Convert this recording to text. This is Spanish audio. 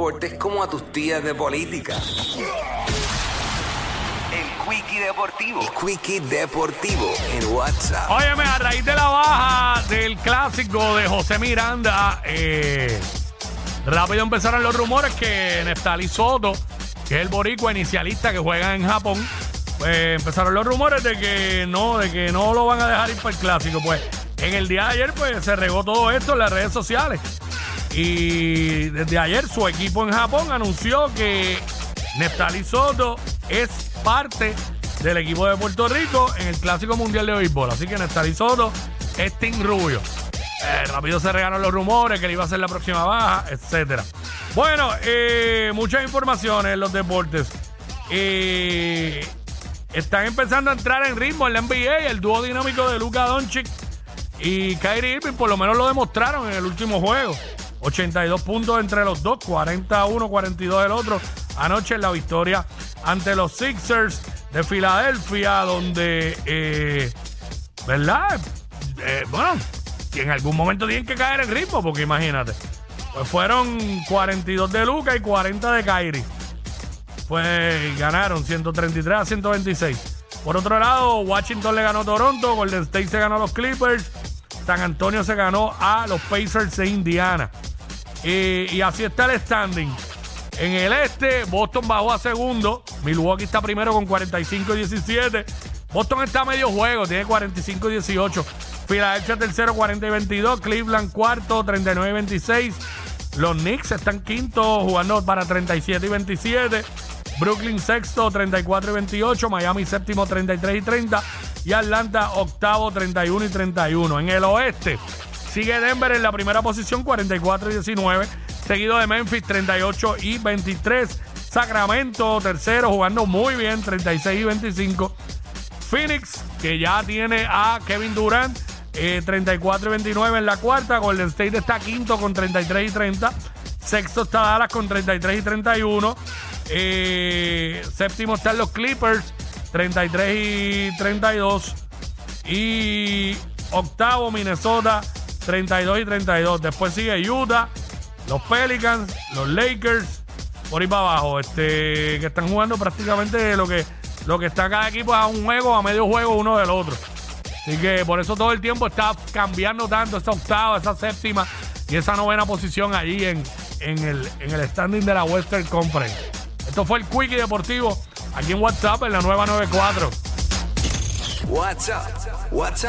deportes como a tus tías de política. El Quickie Deportivo. El Quickie Deportivo en WhatsApp. Óyeme, a raíz de la baja del clásico de José Miranda, eh, rápido empezaron los rumores que Neftali Soto, que es el boricua inicialista que juega en Japón, pues empezaron los rumores de que no, de que no lo van a dejar ir para el clásico. Pues en el día de ayer, pues se regó todo esto en las redes sociales. Y desde ayer su equipo en Japón anunció que Neftali Soto es parte del equipo de Puerto Rico en el Clásico Mundial de Béisbol. Así que Neftali Soto es Team Rubio. Eh, rápido se regaron los rumores que le iba a ser la próxima baja, etcétera. Bueno, eh, muchas informaciones en los deportes. Eh, están empezando a entrar en ritmo en la NBA, el dúo dinámico de Luka Doncic y Kyrie Irving, por lo menos lo demostraron en el último juego. 82 puntos entre los dos, 41, 42 del otro. Anoche en la victoria ante los Sixers de Filadelfia, donde, eh, ¿verdad? Eh, bueno, en algún momento tienen que caer en ritmo, porque imagínate. Pues fueron 42 de Luca y 40 de Kyrie. Pues ganaron 133 a 126. Por otro lado, Washington le ganó a Toronto, Golden State se ganó a los Clippers, San Antonio se ganó a los Pacers de Indiana. Y, y así está el standing. En el este, Boston bajó a segundo. Milwaukee está primero con 45 y 17. Boston está a medio juego, tiene 45 y 18. Philadelphia tercero, 40 y 22. Cleveland cuarto, 39 y 26. Los Knicks están quinto, jugando para 37 y 27. Brooklyn sexto, 34 y 28. Miami séptimo, 33 y 30. Y Atlanta octavo, 31 y 31. En el oeste, sigue Denver en la primera posición, 44 y 19. Seguido de Memphis, 38 y 23. Sacramento, tercero, jugando muy bien, 36 y 25. Phoenix, que ya tiene a Kevin Durant, eh, 34 y 29 en la cuarta. Golden State está quinto con 33 y 30. Sexto está Dallas con 33 y 31. Eh, séptimo están los Clippers, 33 y 32. Y octavo Minnesota, 32 y 32. Después sigue Utah, los Pelicans, los Lakers, por ahí para abajo, este, que están jugando prácticamente lo que, lo que está cada equipo a un juego, a medio juego uno del otro. Así que por eso todo el tiempo está cambiando tanto esa octava, esa séptima y esa novena posición allí en, en, el, en el standing de la Western Conference. Esto fue el Quickie Deportivo aquí en WhatsApp en la nueva 94. WhatsApp. WhatsApp.